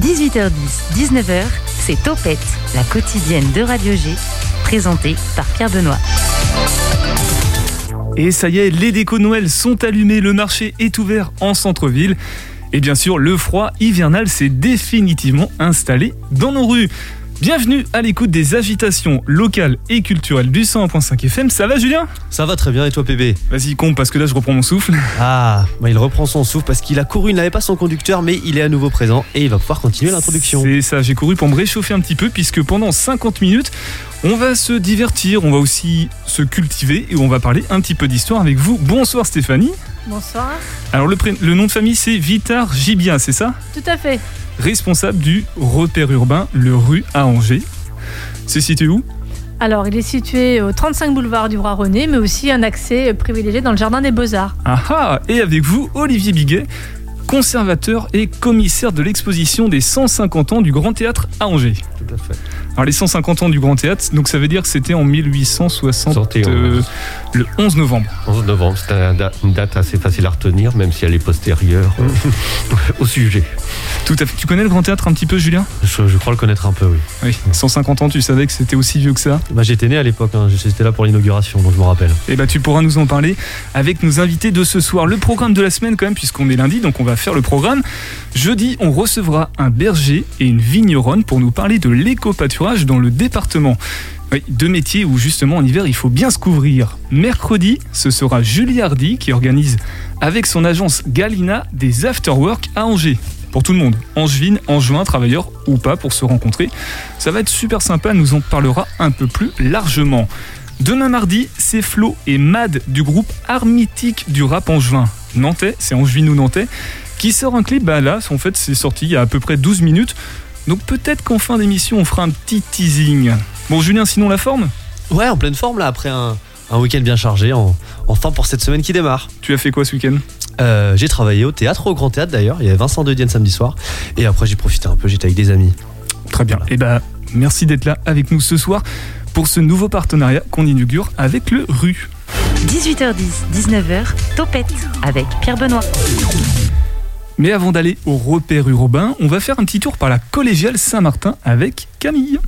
18h10, 19h, c'est Topette, la quotidienne de Radio G, présentée par Pierre Benoît. Et ça y est, les décos de Noël sont allumés, le marché est ouvert en centre-ville. Et bien sûr, le froid hivernal s'est définitivement installé dans nos rues. Bienvenue à l'écoute des agitations locales et culturelles du 101.5 FM. Ça va Julien? Ça va très bien et toi PB Vas-y compte parce que là je reprends mon souffle. Ah, bah, il reprend son souffle parce qu'il a couru, il n'avait pas son conducteur mais il est à nouveau présent et il va pouvoir continuer l'introduction. C'est ça, j'ai couru pour me réchauffer un petit peu puisque pendant 50 minutes, on va se divertir, on va aussi se cultiver et on va parler un petit peu d'histoire avec vous. Bonsoir Stéphanie. Bonsoir. Alors le, le nom de famille c'est Vitar Gibia, c'est ça? Tout à fait responsable du repère urbain Le Rue à Angers. C'est situé où? Alors, il est situé au 35 boulevard du Roi René, mais aussi un accès privilégié dans le jardin des Beaux-Arts. Ah ah Et avec vous, Olivier Biguet, conservateur et commissaire de l'exposition des 150 ans du Grand Théâtre à Angers. Tout à fait. Alors les 150 ans du Grand Théâtre, donc ça veut dire que c'était en 1860, euh, le 11 novembre. 11 novembre, c'est une date assez facile à retenir, même si elle est postérieure euh, au sujet. Tout à fait. Tu connais le Grand Théâtre un petit peu, Julien? Je, crois le connaître un peu, oui. Oui. 150 ans, tu savais que c'était aussi vieux que ça? Bah, J'étais né à l'époque, hein. j'étais là pour l'inauguration, donc je me rappelle. Et eh bah tu pourras nous en parler avec nos invités de ce soir. Le programme de la semaine quand même, puisqu'on est lundi, donc on va faire le programme. Jeudi, on recevra un berger et une vigneronne pour nous parler de dans le département. Oui, deux métiers où justement en hiver il faut bien se couvrir. Mercredi, ce sera Julie Hardy qui organise avec son agence Galina des afterwork à Angers. Pour tout le monde, angevine, juin, travailleurs ou pas pour se rencontrer. Ça va être super sympa, nous en parlera un peu plus largement. Demain mardi, c'est Flo et Mad du groupe Armitique du rap angevin. Nantais, c'est angevin ou nantais, qui sort un clip, bah là, en fait, c'est sorti il y a à peu près 12 minutes. Donc peut-être qu'en fin d'émission, on fera un petit teasing. Bon, Julien, sinon la forme? Ouais, en pleine forme là, après un, week-end bien chargé, en, enfin pour cette semaine qui démarre. Tu as fait quoi ce week-end? Euh, J'ai travaillé au théâtre, au Grand Théâtre d'ailleurs. Il y avait Vincent de Dienne samedi soir. Et après, j'ai profité un peu, j'étais avec des amis. Très bien. Et eh bah, merci d'être là avec nous ce soir pour ce nouveau partenariat qu'on inaugure avec le RU. 18h10, 19h, Topette avec Pierre Benoît. Mais avant d'aller au repère urbain, on va faire un petit tour par la collégiale Saint-Martin avec Camille.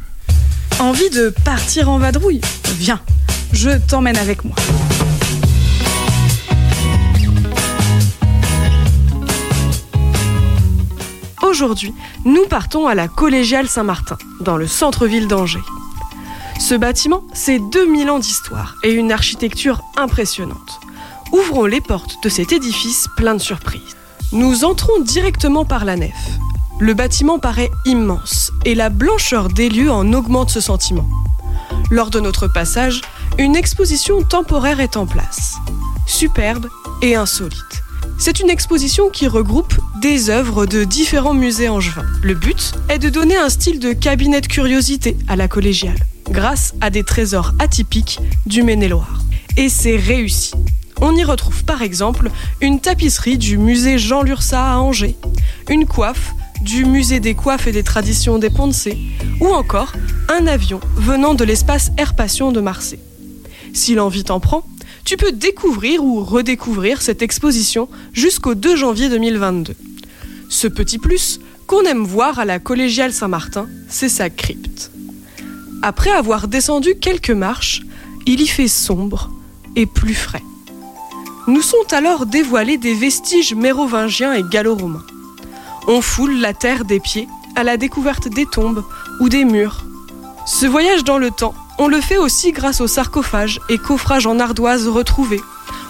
Envie de partir en vadrouille Viens, je t'emmène avec moi. Aujourd'hui, nous partons à la collégiale Saint-Martin, dans le centre-ville d'Angers. Ce bâtiment, c'est 2000 ans d'histoire et une architecture impressionnante. Ouvrons les portes de cet édifice plein de surprises. Nous entrons directement par la nef. Le bâtiment paraît immense et la blancheur des lieux en augmente ce sentiment. Lors de notre passage, une exposition temporaire est en place. Superbe et insolite. C'est une exposition qui regroupe des œuvres de différents musées angevins. Le but est de donner un style de cabinet de curiosité à la collégiale, grâce à des trésors atypiques du Maine-et-Loire. Et c'est réussi. On y retrouve par exemple une tapisserie du musée Jean Lursa à Angers, une coiffe du musée des coiffes et des traditions des Poncé, ou encore un avion venant de l'espace Air Passion de Marseille. Si l'envie t'en prend, tu peux découvrir ou redécouvrir cette exposition jusqu'au 2 janvier 2022. Ce petit plus qu'on aime voir à la collégiale Saint-Martin, c'est sa crypte. Après avoir descendu quelques marches, il y fait sombre et plus frais nous sont alors dévoilés des vestiges mérovingiens et gallo-romains. On foule la terre des pieds à la découverte des tombes ou des murs. Ce voyage dans le temps, on le fait aussi grâce aux sarcophages et coffrages en ardoise retrouvés,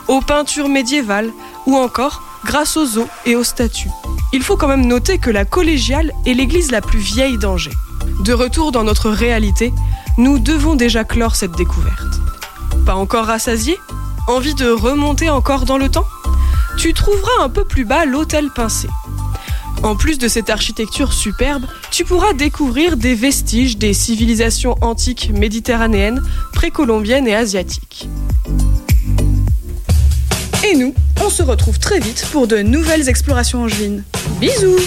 aux peintures médiévales ou encore grâce aux os et aux statues. Il faut quand même noter que la collégiale est l'église la plus vieille d'Angers. De retour dans notre réalité, nous devons déjà clore cette découverte. Pas encore rassasié Envie de remonter encore dans le temps Tu trouveras un peu plus bas l'hôtel Pincé. En plus de cette architecture superbe, tu pourras découvrir des vestiges des civilisations antiques méditerranéennes, précolombiennes et asiatiques. Et nous, on se retrouve très vite pour de nouvelles explorations angevines. Bisous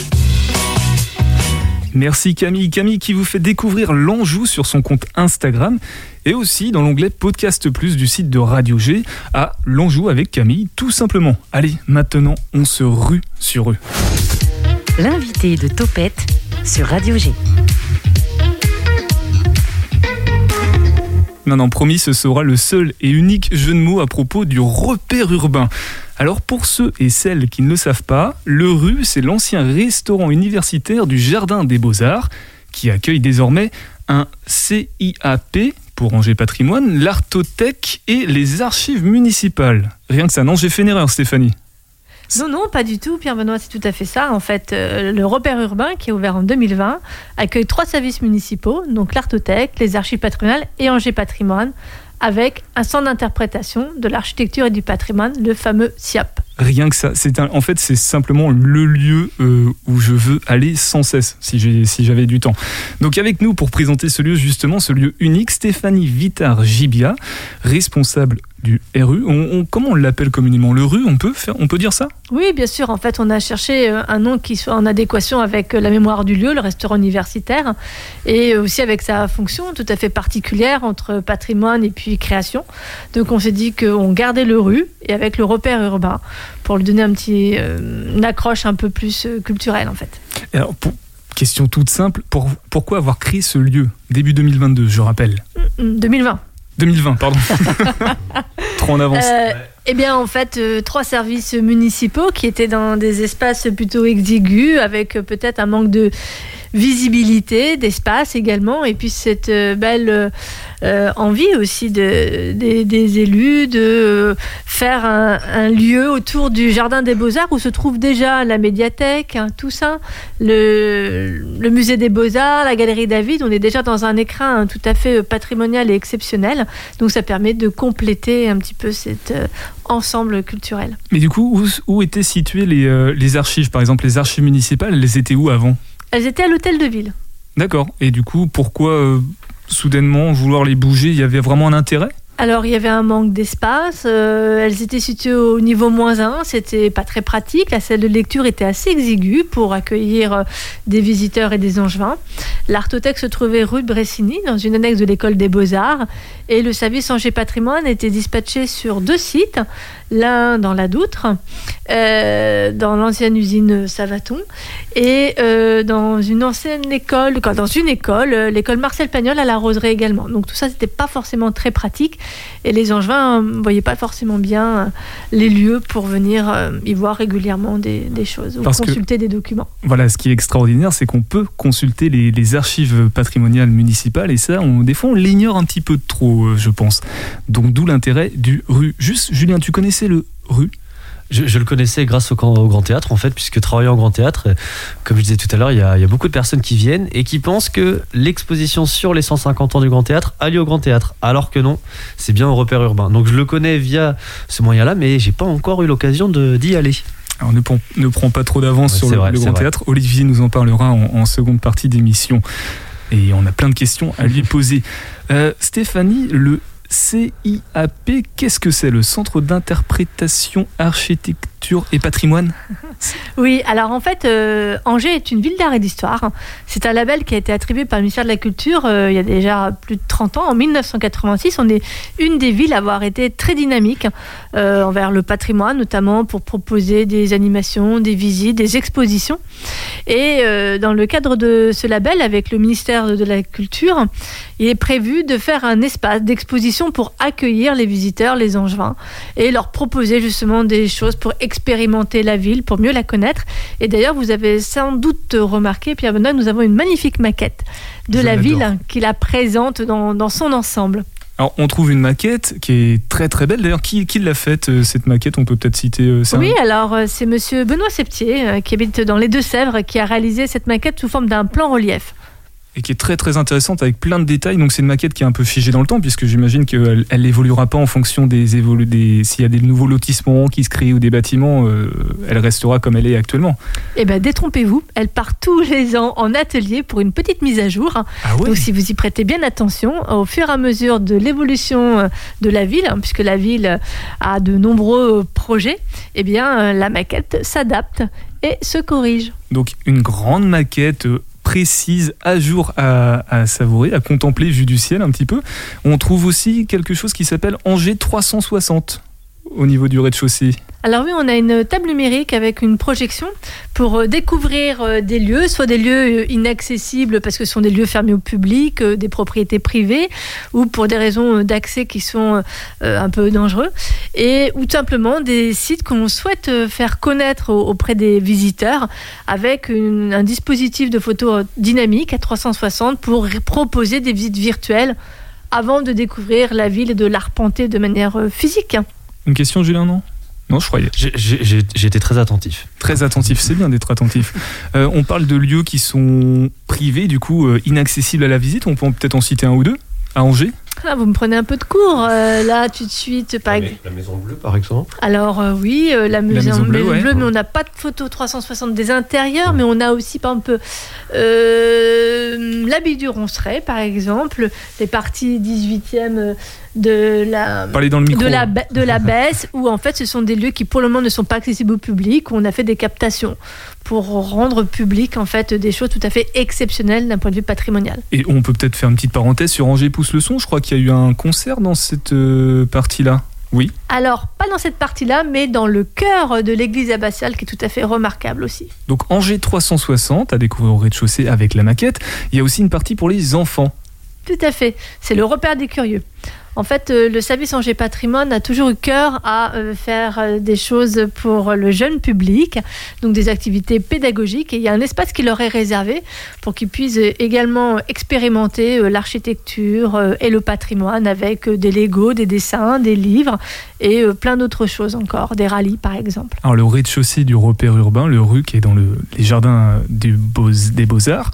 Merci Camille. Camille qui vous fait découvrir l'Anjou sur son compte Instagram et aussi dans l'onglet Podcast Plus du site de Radio G à l'Anjou avec Camille tout simplement. Allez, maintenant on se rue sur eux. L'invité de Topette sur Radio G. Non, non, promis, ce sera le seul et unique jeu de mots à propos du repère urbain. Alors pour ceux et celles qui ne le savent pas, le RU, c'est l'ancien restaurant universitaire du Jardin des Beaux-Arts, qui accueille désormais un CIAP pour Angers Patrimoine, l'Artothèque et les archives municipales. Rien que ça, non, j'ai fait une erreur, Stéphanie. Non, non, pas du tout, Pierre-Benoît, c'est tout à fait ça. En fait, euh, le repère urbain, qui est ouvert en 2020, accueille trois services municipaux, donc l'Artothèque, les archives patrimoniales et Angers Patrimoine, avec un centre d'interprétation de l'architecture et du patrimoine, le fameux SIAP. Rien que ça, c'est en fait c'est simplement le lieu euh, où je veux aller sans cesse si j'avais du temps. Donc avec nous pour présenter ce lieu justement, ce lieu unique, Stéphanie Vitar Gibia, responsable du RU. On, on- comment on l'appelle communément? Le RU, on peut faire, on peut dire ça? Oui, bien sûr. En fait, on a cherché euh, un nom qui soit en adéquation avec euh, la mémoire du lieu, le restaurant universitaire, et aussi avec sa fonction tout à fait particulière entre patrimoine et puis création. Donc, on s'est dit qu'on gardait le rue et avec le repère urbain pour lui donner un petit, euh, une accroche un peu plus euh, culturelle, en fait. Et alors, pour- question toute simple, pour- pourquoi avoir créé ce lieu? Début 2022, je rappelle Hum, 2020. 2020, pardon. Trop en avance. Euh, Eh bien, en fait, euh, trois services municipaux qui étaient dans des espaces plutôt exigus, avec euh, peut-être un manque de visibilité, d'espace également, et puis cette euh, belle euh, euh, envie aussi de, des, élus de faire un, lieu autour du Jardin des Beaux-Arts où se trouve déjà la médiathèque, hein, tout ça, le, musée des Beaux-Arts, la galerie David. On est déjà dans un écrin hein, tout à fait patrimonial et exceptionnel. Donc ça permet de compléter un petit peu cet ensemble culturel. Mais du coup, où, étaient situées les, les archives? Par exemple, les archives municipales, elles étaient où avant? Elles étaient à l'hôtel de ville. D'accord. Et du coup, pourquoi euh, soudainement vouloir les bouger Il y avait vraiment un intérêt? Alors, il y avait un manque d'espace. euh, elles étaient situées au niveau moins 1. C'était pas très pratique. La salle de lecture était assez exiguë pour accueillir euh, des visiteurs et des angevins. L'Artothèque se trouvait rue de Bressigny, dans une annexe de l'école des Beaux-Arts. Et le service Angers Patrimoine était dispatché sur deux sites. L'un dans la Doutre, euh, dans l'ancienne usine Savaton, et euh, dans une ancienne école, dans une école, euh, l'école Marcel Pagnol à la Roseraie également. Donc tout ça, c'était pas forcément très pratique. Et les Angevins ne voyaient pas forcément bien les lieux pour venir euh, y voir régulièrement des, des choses ou Parce que- consulter des documents. Voilà, ce qui est extraordinaire, c'est qu'on peut consulter les, les archives patrimoniales municipales et ça, on, des fois, on l'ignore un petit peu trop, euh, je pense. Donc, d'où l'intérêt du RU. Juste, Julien, tu connaissais le RU? Je, je le connaissais grâce au, Grand Théâtre, en fait, puisque travaillant au Grand Théâtre, euh, comme je disais tout à l'heure, il y, a il y a beaucoup de personnes qui viennent et qui pensent que l'exposition sur les 150 ans du Grand Théâtre a lieu au Grand Théâtre, alors que non, c'est bien au repère urbain. Donc je le connais via ce moyen-là, mais j'ai pas encore eu l'occasion d'y aller. Alors, ne, prend- ne prend pas trop d'avance Ouais, sur le, vrai, le c'est Grand. Théâtre. Olivier nous en parlera en, en seconde partie d'émission. Et on a plein de questions à lui poser. Euh, Stéphanie, le CIAP, qu'est-ce que c'est Le Centre d'interprétation, et patrimoine Oui, alors en fait, euh, Angers est une ville d'art et d'histoire. C'est un label qui a été attribué par le ministère de la Culture euh, il y a déjà plus de 30 ans. En 1986, on est une des villes à avoir été très dynamique euh, envers le patrimoine, notamment pour proposer des animations, des visites, des expositions. Et dans le cadre de ce label, avec le ministère de la Culture, il est prévu de faire un espace d'exposition pour accueillir les visiteurs, les angevins, et leur proposer justement des choses pour expérimenter la ville, pour mieux la connaître. Et d'ailleurs, vous avez sans doute remarqué, Pierre Benoît, nous avons une magnifique maquette de Je la ville hein, qui la présente dans, dans son ensemble. Alors, on trouve une maquette qui est très très belle. D'ailleurs, qui, qui l'a faite, euh, cette maquette? On peut peut-être citer euh, ça? Oui, alors euh, c'est monsieur Benoît Septier, qui habite dans les Deux-Sèvres, qui a réalisé cette maquette sous forme d'un plan relief. Et qui est très très intéressante avec plein de détails. Donc c'est une maquette qui est un peu figée dans le temps puisque j'imagine qu'elle elle évoluera pas en fonction des évolu des s'il y a des nouveaux lotissements qui se créent ou des bâtiments, euh, elle restera comme elle est actuellement. Eh bien, détrompez-vous, elle part tous les ans en atelier pour une petite mise à jour. Ah Donc, si vous y prêtez bien attention, au fur et à mesure de l'évolution euh, de la ville, hein, puisque la ville euh, a de nombreux projets, eh bien, la maquette s'adapte et se corrige. Donc une grande maquette précise, à jour à, savourer, à contempler vue du ciel un petit peu. On trouve aussi quelque chose qui s'appelle Angers 360. Au niveau du rez-de-chaussée alors oui, on a une table numérique avec une projection pour euh, découvrir euh, des lieux, soit des lieux euh, inaccessibles parce que ce sont des lieux fermés au public, des propriétés privées, ou pour des raisons d'accès qui sont un peu dangereux, et ou simplement des sites qu'on souhaite faire connaître auprès des visiteurs avec un dispositif de photo dynamique à 360 pour proposer des visites virtuelles avant de découvrir la ville et de l'arpenter de manière physique. Une question, Julien, non? Non, je croyais. J'ai été très attentif. Très attentif, c'est bien d'être attentif. Euh, on parle de lieux qui sont privés, du coup, euh, inaccessibles à la visite. On peut peut-être en citer un ou deux? À Angers? Ah, vous me prenez un peu de cours euh, là tout de suite. Par... La, la, Maison Bleue par exemple. Alors oui, la, Maison, Bleue, mais on n'a pas de photo 360 des intérieurs, mais on a aussi par exemple l'habit du Ronceret par exemple, les parties 18e de la, de la, de la baisse, où en fait ce sont des lieux qui pour le moment ne sont pas accessibles au public, où on a fait des captations pour rendre public en fait des choses tout à fait exceptionnelles d'un point de vue patrimonial. Et on peut peut-être faire une petite parenthèse sur Angers Pousse le son, je crois qu'il y a eu un concert dans cette euh, partie-là. Oui. Alors, pas dans cette partie-là, mais dans le cœur de l'église abbatiale, qui est tout à fait remarquable aussi. Donc, Angers 360 à découvrir au rez-de-chaussée avec la maquette. Il y a aussi une partie pour les enfants. Tout à fait. C'est le repère des curieux. En fait, euh, le service Angers Patrimoine a toujours eu cœur à euh, faire euh, des choses pour le jeune public, donc des activités pédagogiques. Et il y a un espace qui leur est réservé pour qu'ils puissent également expérimenter l'architecture et le patrimoine avec des Legos, des dessins, des livres et plein d'autres choses encore, des rallyes par exemple. Alors le rez-de-chaussée du repère urbain, le RU qui est dans les jardins des Beaux-Arts,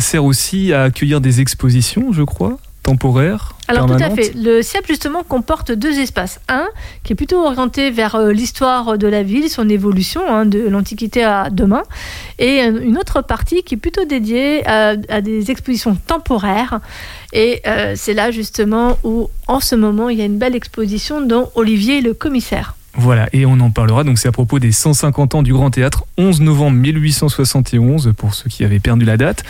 sert aussi à accueillir des expositions, je crois temporaire Alors tout à fait. Le CIAP justement comporte deux espaces. Un qui est plutôt orienté vers euh, l'histoire de la ville, son évolution hein, de l'Antiquité à demain, et une autre partie qui est plutôt dédiée à, des expositions temporaires. Et euh, c'est là justement où en ce moment il y a une belle exposition dont Olivier est le commissaire. Voilà, et on en parlera. Donc, c'est à propos des 150 ans du Grand Théâtre, 11 novembre 1871, pour ceux qui avaient perdu la date.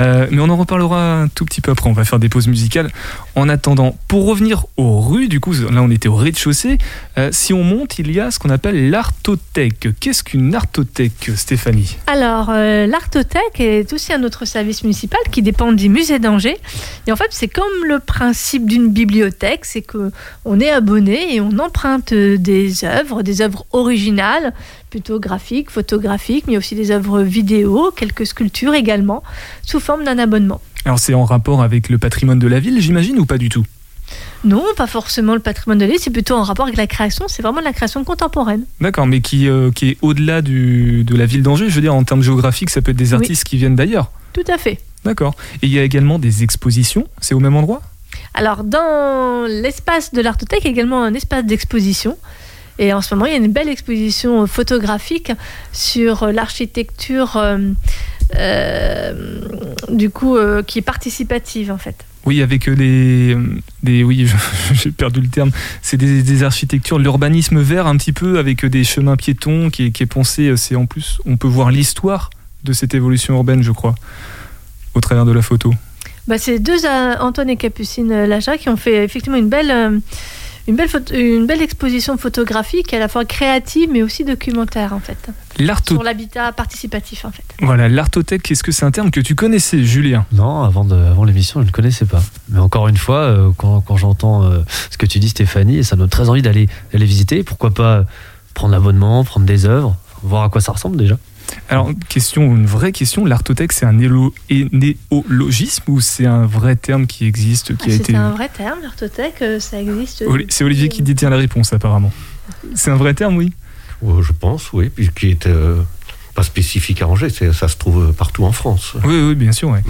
Euh, mais on en reparlera un tout petit peu après. On va faire des pauses musicales. En attendant, pour revenir aux rues, du coup, là on était au rez-de-chaussée. Euh, si on monte, il y a ce qu'on appelle l'artothèque. Qu'est-ce qu'une artothèque, Stéphanie? Alors, euh, l'artothèque est aussi un autre service municipal qui dépend du musée d'Angers. Et en fait, c'est comme le principe d'une bibliothèque, c'est que on est abonné et on emprunte des œuvres, des œuvres originales plutôt graphiques, photographiques, mais aussi des œuvres vidéo, quelques sculptures également, sous forme d'un abonnement. Alors c'est en rapport avec le patrimoine de la ville, j'imagine, ou pas du tout? Non, pas forcément le patrimoine de la ville, c'est plutôt en rapport avec la création, c'est vraiment la création contemporaine. D'accord, mais qui, euh, qui est au-delà de la ville d'Angers, je veux dire, en termes géographiques, ça peut être des artistes qui viennent d'ailleurs. Tout à fait. D'accord. Et il y a également des expositions, c'est au même endroit? Alors, dans l'espace de l'Artothèque, il y a également un espace d'exposition et en ce moment, il y a une belle exposition photographique sur l'architecture, euh, euh, du coup, euh, qui est participative en fait. Oui, avec des, des oui, j'ai perdu le terme. C'est des, des, architectures, l'urbanisme vert un petit peu avec des chemins piétons qui est, qui est pensé. C'est en plus, on peut voir l'histoire de cette évolution urbaine, je crois, au travers de la photo. Bah, c'est deux Antoine et Capucine Laja qui ont fait effectivement une belle une belle, une belle exposition photographique à la fois créative mais aussi documentaire en fait. Sur l'habitat participatif en fait. Voilà, l'artothèque, est-ce que c'est un terme que tu connaissais Julien? Non, avant, de, avant l'émission je ne le connaissais pas. Mais encore une fois, euh, quand, quand j'entends euh, ce que tu dis Stéphanie, ça me donne très envie d'aller, d'aller visiter. Pourquoi pas prendre l'abonnement, prendre des œuvres, voir à quoi ça ressemble déjà alors, question, une vraie question, l'artothèque, c'est un néologisme ou c'est un vrai terme qui existe qui a été... C'est un vrai terme, l'artothèque, euh, ça existe. C'est Olivier qui détient la réponse, apparemment. C'est un vrai terme, oui Je pense, oui, puisqu'il est euh, pas spécifique à Angers, ça se trouve partout en France. Oui, oui, bien sûr. Mm.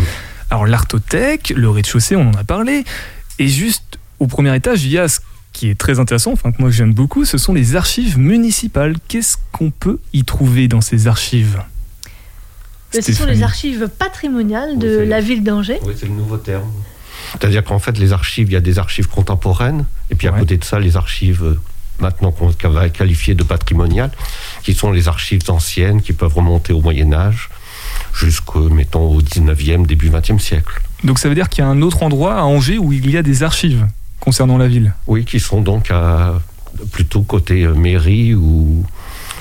Alors, l'artothèque, le rez-de-chaussée, on en a parlé, et juste au premier étage, il y a ce qui est très intéressant, enfin que moi j'aime beaucoup, ce sont les archives municipales. Qu'est-ce qu'on peut y trouver dans ces archives? Ce sont les archives patrimoniales de la ville d'Angers. Oui, c'est le nouveau terme. C'est-à-dire qu'en fait, les archives, il y a des archives contemporaines, et puis à côté de ça, les archives euh, maintenant qu'on va qualifier de patrimoniales, qui sont les archives anciennes, qui peuvent remonter au Moyen Âge, jusqu'au, mettons, au 19e, début 20e siècle. Donc ça veut dire qu'il y a un autre endroit à Angers où il y a des archives? Concernant la ville? Oui, qui sont donc à plutôt côté mairie ou,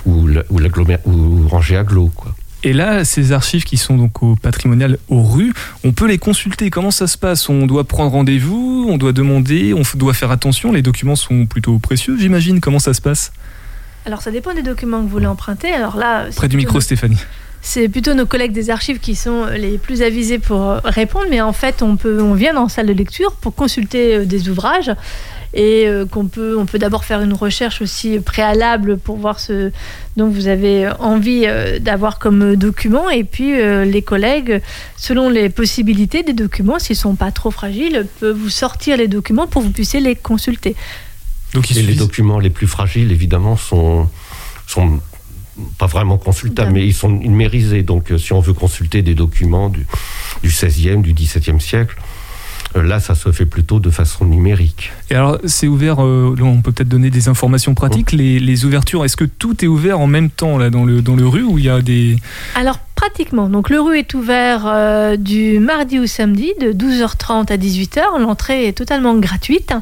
ou, ou, ou rangée aglo. Quoi. Et là, ces archives qui sont donc au patrimonial aux rues, on peut les consulter. Comment ça se passe? On doit prendre rendez-vous, on doit demander, on doit faire attention. Les documents sont plutôt précieux, j'imagine. Comment ça se passe? Alors, ça dépend des documents que vous voulez emprunter. Alors là, près du micro, Stéphanie. C'est plutôt nos collègues des archives qui sont les plus avisés pour répondre, mais en fait, on, peut, on vient dans salle de lecture pour consulter euh, des ouvrages et euh, qu'on peut, on peut d'abord faire une recherche aussi préalable pour voir ce dont vous avez envie euh, d'avoir comme document. Et puis les collègues, selon les possibilités des documents, s'ils ne sont pas trop fragiles, peuvent vous sortir les documents pour que vous puissiez les consulter. Donc, et les documents les plus fragiles, évidemment, sont, sont pas vraiment consultables, mais ils sont numérisés. Donc, euh, si on veut consulter des documents du, du 16e, du 17e siècle, euh, là, ça se fait plutôt de façon numérique. Et alors, c'est ouvert, euh, on peut peut-être donner des informations pratiques. Oh. Les, ouvertures, est-ce que tout est ouvert en même temps là, dans, le, dans le rue ou il y a des... Alors, pratiquement. Donc, le rue est ouvert du mardi au samedi de 12h30 à 18h. L'entrée est totalement gratuite.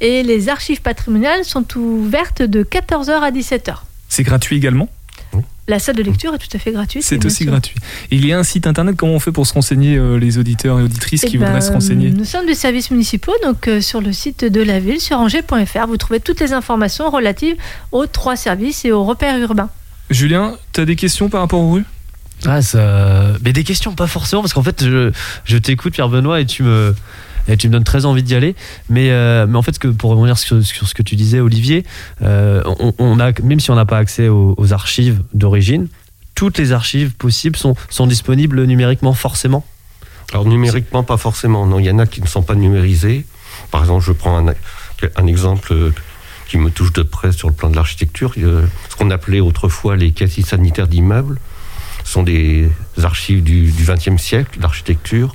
Et les archives patrimoniales sont ouvertes de 14h à 17h. C'est gratuit également? La salle de lecture est tout à fait gratuite. C'est aussi gratuit. il y a un site internet, comment on fait pour se renseigner, euh, les auditeurs et auditrices qui eh voudraient ben, se renseigner Nous sommes des services municipaux, donc euh, sur le site de la ville, sur angers.fr, vous trouvez toutes les informations relatives aux trois services et aux repères urbains. Julien, tu as des questions par rapport aux rues? Ah, ça... Mais des questions, pas forcément, parce qu'en fait, je, je t'écoute, Pierre-Benoît, et tu me, et tu me donnes très envie d'y aller. Mais, euh, mais en fait, pour revenir sur, sur, ce que tu disais, Olivier, euh, on, a, même si on n'a pas accès aux, archives d'origine, toutes les archives possibles sont, sont disponibles numériquement forcément Alors numériquement, pas forcément. Non, il y en a qui ne sont pas numérisés. Par exemple, je prends un, exemple euh, qui me touche de près sur le plan de l'architecture. Ce qu'on appelait autrefois les caisses sanitaires d'immeubles sont des archives du XXe siècle d'architecture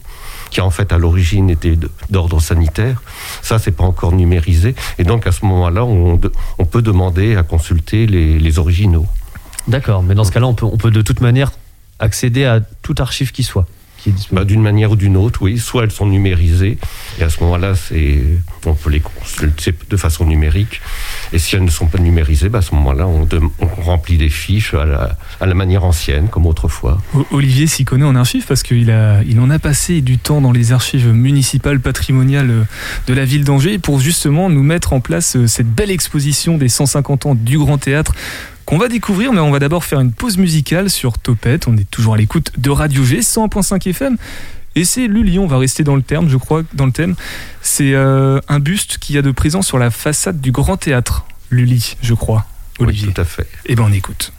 qui en fait à l'origine était d'ordre sanitaire. Ça, c'est pas encore numérisé. Et donc à ce moment-là, on, peut demander à consulter les, originaux. D'accord, mais dans ce cas-là, on peut, on peut de toute manière accéder à toute archive qui soit. Bah, d'une manière ou d'une autre, oui. Soit elles sont numérisées, et à ce moment-là, on peut les consulter de façon numérique. Et si elles ne sont pas numérisées, bah, à ce moment-là, on, remplit des fiches à la, manière ancienne, comme autrefois. Olivier s'y connaît en archives parce qu'il il en a passé du temps dans les archives municipales patrimoniales euh, de la ville d'Angers pour justement nous mettre en place euh, cette belle exposition des 150 ans du Grand Théâtre qu'on va découvrir, mais on va d'abord faire une pause musicale sur Topette. On est toujours à l'écoute de Radio G 100.5 FM. Et c'est Lully, on va rester dans le terme, je crois, dans le thème. C'est euh, un buste qui a de présence sur la façade du Grand Théâtre. Lully, je crois. Olivier. Oui, tout à fait. Eh bien, on écoute.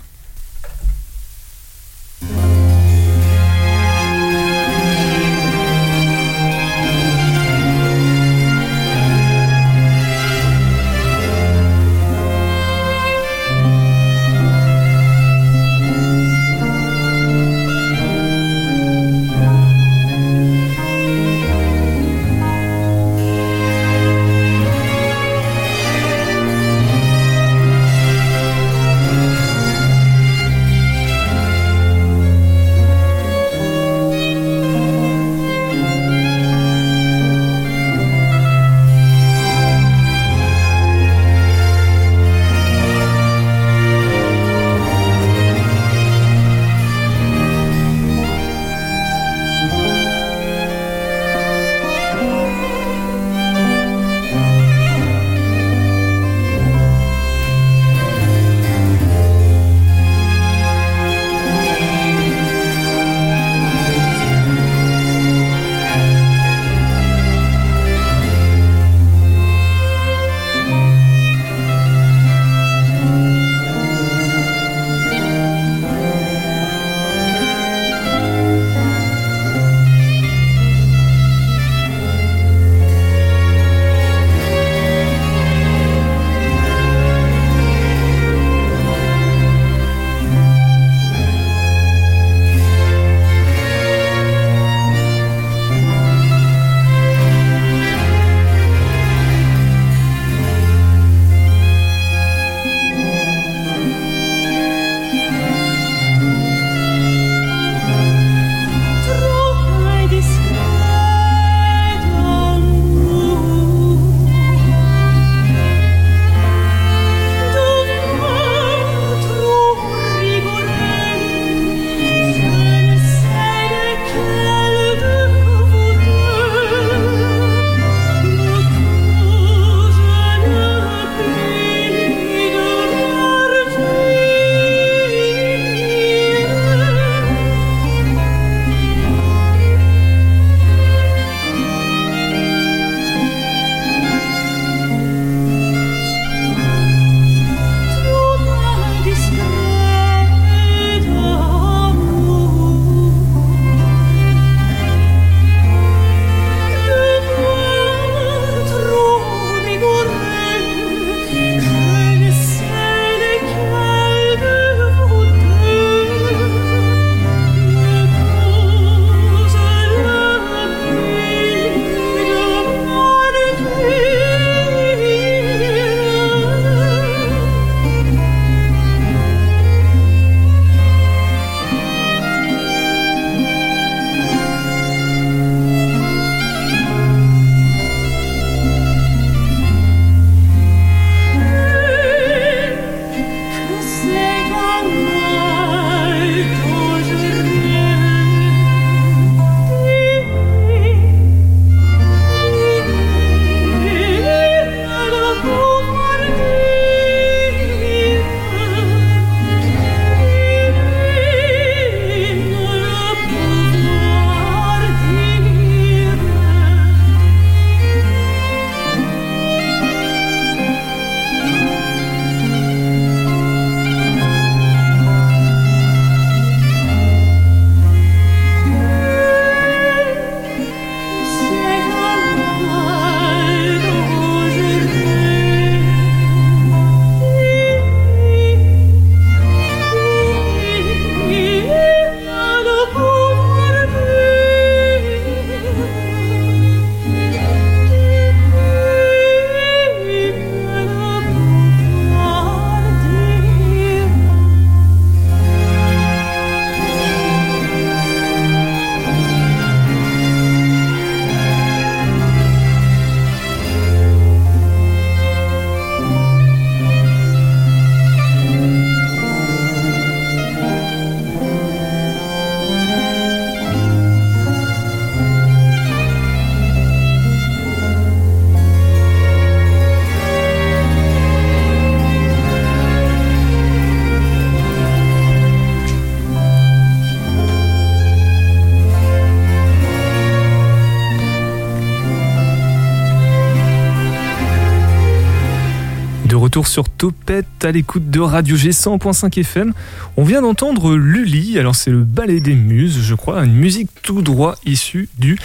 Sur Topette à l'écoute de Radio G 100.5 FM. On vient d'entendre Lully, alors c'est le ballet des muses, je crois, une musique tout droit issue du,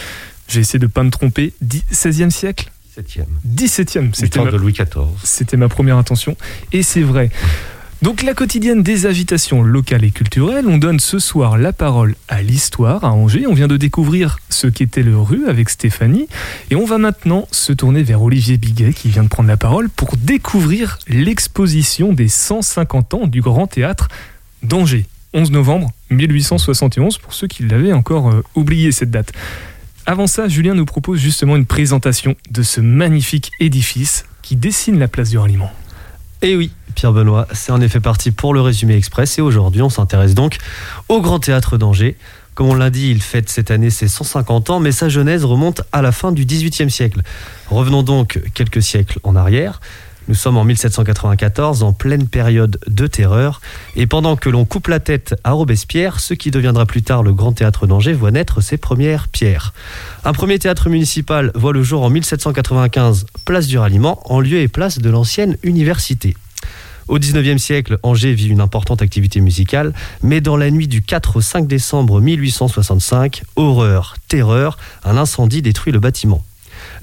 j'ai essayé de pas me tromper, 16e siècle? 17e. 17e, c'était ma... de Louis XIV. C'était ma première intention, et c'est vrai. Donc la quotidienne des agitations locales et culturelles, on donne ce soir la parole à l'histoire à Angers. On vient de découvrir ce qu'était le rue avec Stéphanie et on va maintenant se tourner vers Olivier Biguet qui vient de prendre la parole pour découvrir l'exposition des 150 ans du Grand Théâtre d'Angers. 11 novembre 1871 pour ceux qui l'avaient encore euh, oublié cette date. Avant ça, Julien nous propose justement une présentation de ce magnifique édifice qui dessine la place du ralliement. Eh oui, Pierre Benoît, c'est en effet parti pour le résumé express et aujourd'hui on s'intéresse donc au Grand Théâtre d'Angers. Comme on l'a dit, il fête cette année ses 150 ans, mais sa genèse remonte à la fin du XVIIIe siècle. Revenons donc quelques siècles en arrière. Nous sommes en 1794, en pleine période de terreur, et pendant que l'on coupe la tête à Robespierre, ce qui deviendra plus tard le Grand Théâtre d'Angers voit naître ses premières pierres. Un premier théâtre municipal voit le jour en 1795, place du Ralliement, en lieu et place de l'ancienne université. Au XIXe siècle, Angers vit une importante activité musicale, mais dans la nuit du 4 au 5 décembre 1865, horreur, terreur, un incendie détruit le bâtiment.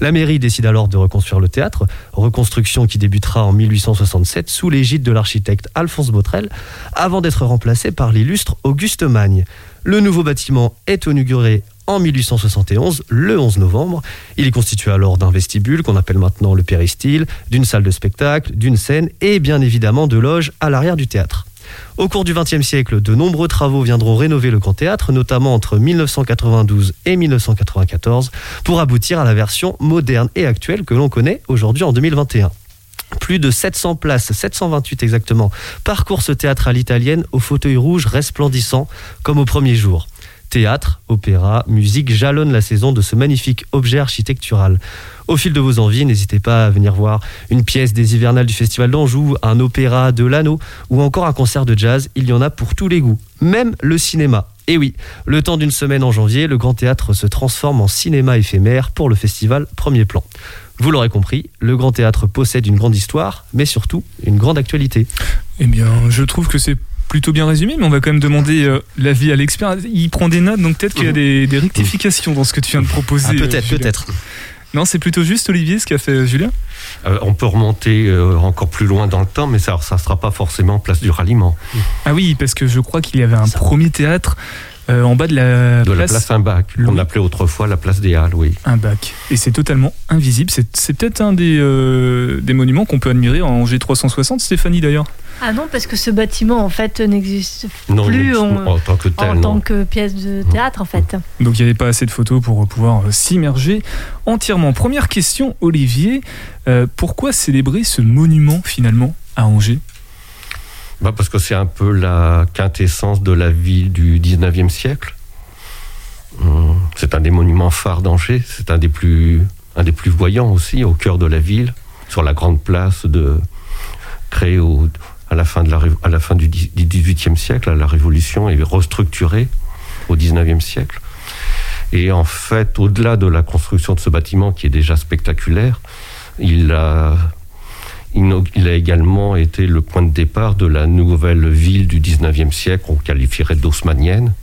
La mairie décide alors de reconstruire le théâtre, reconstruction qui débutera en 1867 sous l'égide de l'architecte Alphonse Botrel, avant d'être remplacé par l'illustre Auguste Magne. Le nouveau bâtiment est inauguré en 1871, le 11 novembre. Il est constitué alors d'un vestibule qu'on appelle maintenant le péristyle, d'une salle de spectacle, d'une scène et bien évidemment de loges à l'arrière du théâtre. Au cours du XXe siècle, de nombreux travaux viendront rénover le Grand Théâtre, notamment entre 1992 et 1994, pour aboutir à la version moderne et actuelle que l'on connaît aujourd'hui en 2021. Plus de 700 places, 728 exactement, parcourent ce théâtre à l'italienne au fauteuil rouge resplendissant comme au premier jour. Théâtre, opéra, musique jalonnent la saison de ce magnifique objet architectural. Au fil de vos envies, n'hésitez pas à venir voir une pièce des hivernales du Festival d'Anjou, un opéra de l'anneau ou encore un concert de jazz. Il y en a pour tous les goûts, même le cinéma. Et oui, le temps d'une semaine en janvier, le Grand Théâtre se transforme en cinéma éphémère pour le festival Premier Plan. Vous l'aurez compris, le Grand Théâtre possède une grande histoire, mais surtout une grande actualité. Eh bien, je trouve que c'est plutôt bien résumé, mais on va quand même demander euh, l'avis à l'expert. Il prend des notes, donc peut-être qu'il y a des, rectifications dans ce que tu viens de proposer. Ah, peut-être, euh, peut-être. Non, c'est plutôt juste, Olivier, ce qu'a fait euh, Julien? On peut remonter encore plus loin dans le temps, mais ça ne sera pas forcément place du ralliement. Ah oui, parce que je crois qu'il y avait un premier théâtre en bas de la de place, la place un bac. On appelait autrefois la place des Halles, oui. Un bac. Et c'est totalement invisible. C'est peut-être un des, des monuments qu'on peut admirer en G360, Stéphanie d'ailleurs. Ah non, parce que ce bâtiment en fait n'existe plus en, tant, que, en tant que pièce de théâtre en fait. Donc il n'y avait pas assez de photos pour pouvoir euh, s'immerger entièrement. Première question, Olivier, euh, pourquoi célébrer ce monument finalement à Angers? Bah Parce que c'est un peu la quintessence de la ville du 19e siècle. Hum, c'est un des monuments phares d'Angers, c'est un des plus un des plus voyants aussi au cœur de la ville, sur la grande place de créée au, à la fin, de la, à la fin du XVIIIe siècle, la Révolution est restructurée au XIXe siècle. Et en fait, au-delà de la construction de ce bâtiment qui est déjà spectaculaire, il a, il a également été le point de départ de la nouvelle ville du XIXe siècle, qu'on qualifierait d'haussmanienne,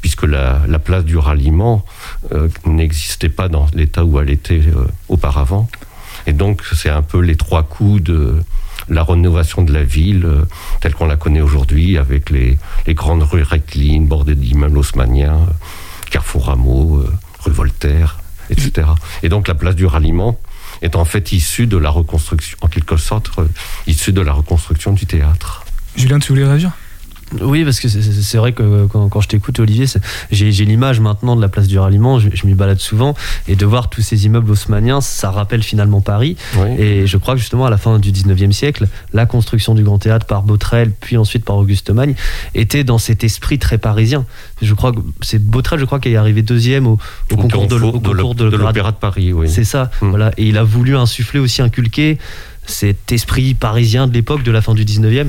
puisque la, place du ralliement euh, n'existait pas dans l'état où elle était euh, auparavant. Et donc, c'est un peu les trois coups de, la rénovation de la ville euh, telle qu'on la connaît aujourd'hui, avec les, grandes rues rectiligne, bordées d'immeubles haussmanniens, euh, Carrefour Rameau, euh, rue Voltaire, etc. Et donc la place du ralliement est en fait issue de la reconstruction, en quelque sorte, issue de la reconstruction du théâtre. Julien, tu voulais réagir? Oui, parce que c'est vrai que quand, je t'écoute, Olivier, j'ai l'image maintenant de la place du ralliement, je, m'y balade souvent, et de voir tous ces immeubles haussmanniens, ça rappelle finalement Paris. Et je crois que justement, à la fin du 19e siècle, la construction du Grand Théâtre par Botrel, puis ensuite par Auguste Magne, était dans cet esprit très parisien. Je crois que c'est Botrel, je crois, qui est arrivé deuxième au, concours de, l'Opéra de, Paris. Oui. C'est ça, hmm. voilà. Et il a voulu insuffler aussi, inculquer cet esprit parisien de l'époque, de la fin du 19e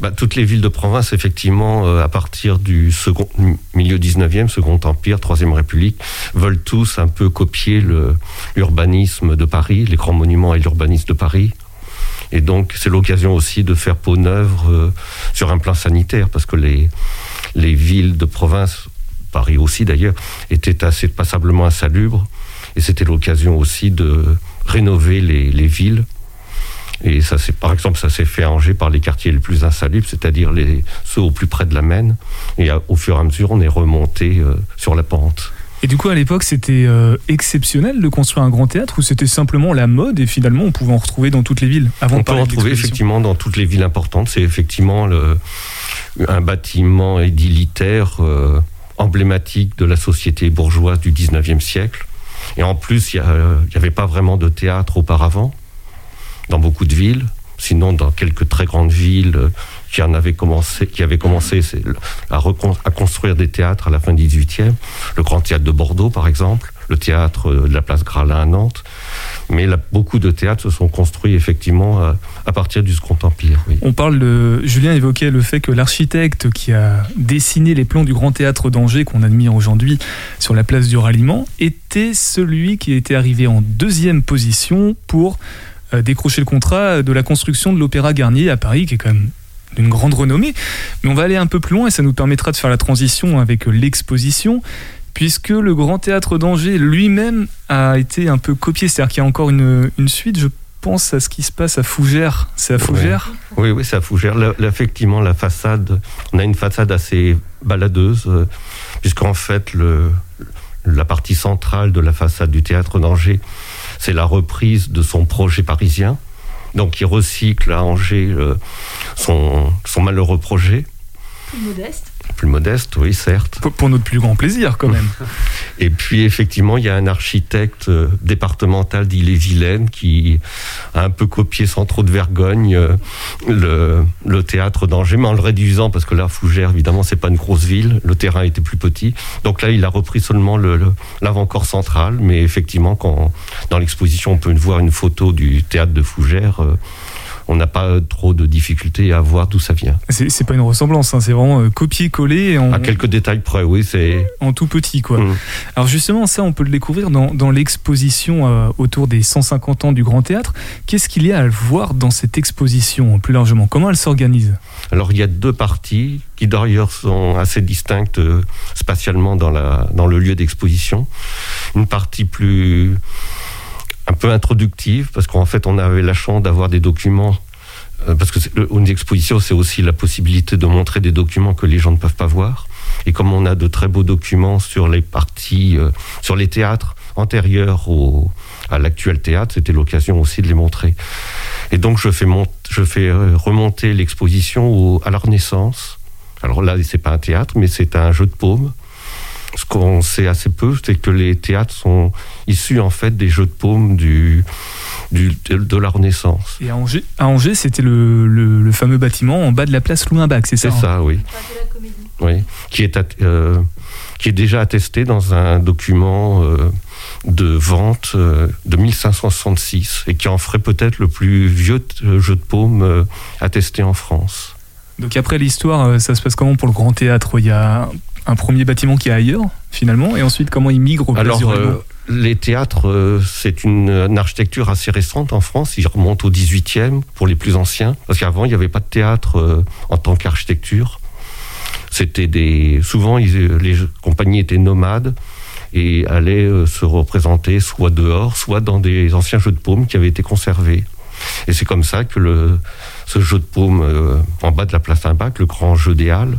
bah, toutes les villes de province, effectivement, euh, à partir du second, milieu 19e, Second Empire, Troisième République, veulent tous un peu copier l'urbanisme de Paris, les grands monuments et l'urbanisme de Paris. Et donc, c'est l'occasion aussi de faire peau neuve euh, sur un plan sanitaire, parce que les, les villes de province, Paris aussi d'ailleurs, étaient assez passablement insalubres. Et c'était l'occasion aussi de rénover les, les villes. Et ça, c'est par exemple, ça s'est fait à Angers par les quartiers les plus insalubres, c'est-à-dire les, ceux au plus près de la Maine. Et au fur et à mesure, on est remonté euh, sur la pente. Et du coup, à l'époque, c'était euh, exceptionnel de construire un grand théâtre ou c'était simplement la mode et finalement on pouvait en retrouver dans toutes les villes avant On peut en retrouver effectivement dans toutes les villes importantes. C'est effectivement le, un bâtiment édilitaire euh, emblématique de la société bourgeoise du 19e siècle. Et en plus, il n'y avait pas vraiment de théâtre auparavant dans beaucoup de villes. Sinon, dans quelques très grandes villes euh, qui en avaient commencé, qui avaient commencé à, à construire des théâtres à la fin du 18e, le Grand Théâtre de Bordeaux, par exemple, le théâtre de la place Gralin à Nantes. Mais beaucoup de théâtres se sont construits effectivement à, partir du Second Empire. On parle. Julien évoquait le fait que l'architecte qui a dessiné les plans du Grand Théâtre d'Angers, qu'on admire aujourd'hui sur la place du Ralliement, était celui qui était arrivé en deuxième position pour euh, décrocher le contrat de la construction de l'Opéra Garnier à Paris, qui est quand même d'une grande renommée. Mais on va aller un peu plus loin et ça nous permettra de faire la transition avec l'exposition puisque le Grand Théâtre d'Angers lui-même a été un peu copié. C'est-à-dire qu'il y a encore une, suite, je pense à ce qui se passe à Fougères. C'est à Fougères? Oui, oui, c'est à Fougères. effectivement, la façade, on a une façade assez baladeuse, euh, puisqu'en fait, le, la partie centrale de la façade du Théâtre d'Angers, c'est la reprise de son projet parisien. Donc, il recycle à Angers euh, son, malheureux projet. Modeste plus modeste, oui, certes. Pour, notre plus grand plaisir, quand même. Et puis, effectivement, il y a un architecte euh, départemental d'Ille-et-Vilaine qui a un peu copié sans trop de vergogne euh, le, le théâtre d'Angers, mais en le réduisant, parce que là, Fougères, évidemment, c'est pas une grosse ville, le terrain était plus petit. Donc là, il a repris seulement l'avant-corps central, mais effectivement, quand dans l'exposition, on peut voir une photo du théâtre de Fougères. Euh, on n'a pas trop de difficultés à voir d'où ça vient. C'est pas une ressemblance, hein, c'est vraiment euh, copier-coller. À quelques détails près, oui, c'est. En tout petit, quoi. Mm. Alors justement, ça, on peut le découvrir dans, l'exposition euh, autour des 150 ans du Grand Théâtre. Qu'est-ce qu'il y a à voir dans cette exposition, plus largement? Comment elle s'organise? Alors, il y a deux parties qui d'ailleurs sont assez distinctes euh, spatialement dans, la, dans le lieu d'exposition. Une partie plus un peu introductive, parce qu'en fait, on avait la chance d'avoir des documents. Euh, parce que une exposition, c'est aussi la possibilité de montrer des documents que les gens ne peuvent pas voir. Et comme on a de très beaux documents sur les parties, euh, sur les théâtres antérieurs au, à l'actuel théâtre, c'était l'occasion aussi de les montrer. Et donc, je fais, je fais euh, remonter l'exposition à la Renaissance. Alors là, c'est pas un théâtre, mais c'est un jeu de paume ce qu'on sait assez peu, c'est que les théâtres sont issus en fait des jeux de paume du, de la Renaissance. Et à Angers, à Angers c'était le, le, fameux bâtiment en bas de la place Louis Bac, c'est ça C'est ça, oui. Oui, qui est, euh, qui est déjà attesté dans un document euh, de vente euh, de 1566 et qui en ferait peut-être le plus vieux jeu de paume attesté en France. Donc après l'histoire, ça se passe comment pour le Grand Théâtre? Il y a un premier bâtiment qui est ailleurs, finalement, et ensuite comment il migre au Alors, euh, les théâtres, euh, c'est une, architecture assez récente en France. Il remonte au 18e pour les plus anciens, parce qu'avant, il n'y avait pas de théâtre euh, en tant qu'architecture. C'était des. Souvent, les compagnies étaient nomades et allaient se représenter soit dehors, soit dans des anciens jeux de paume qui avaient été conservés. Et c'est comme ça que le, ce jeu de paume en bas de la place Imbac, le grand jeu des Halles,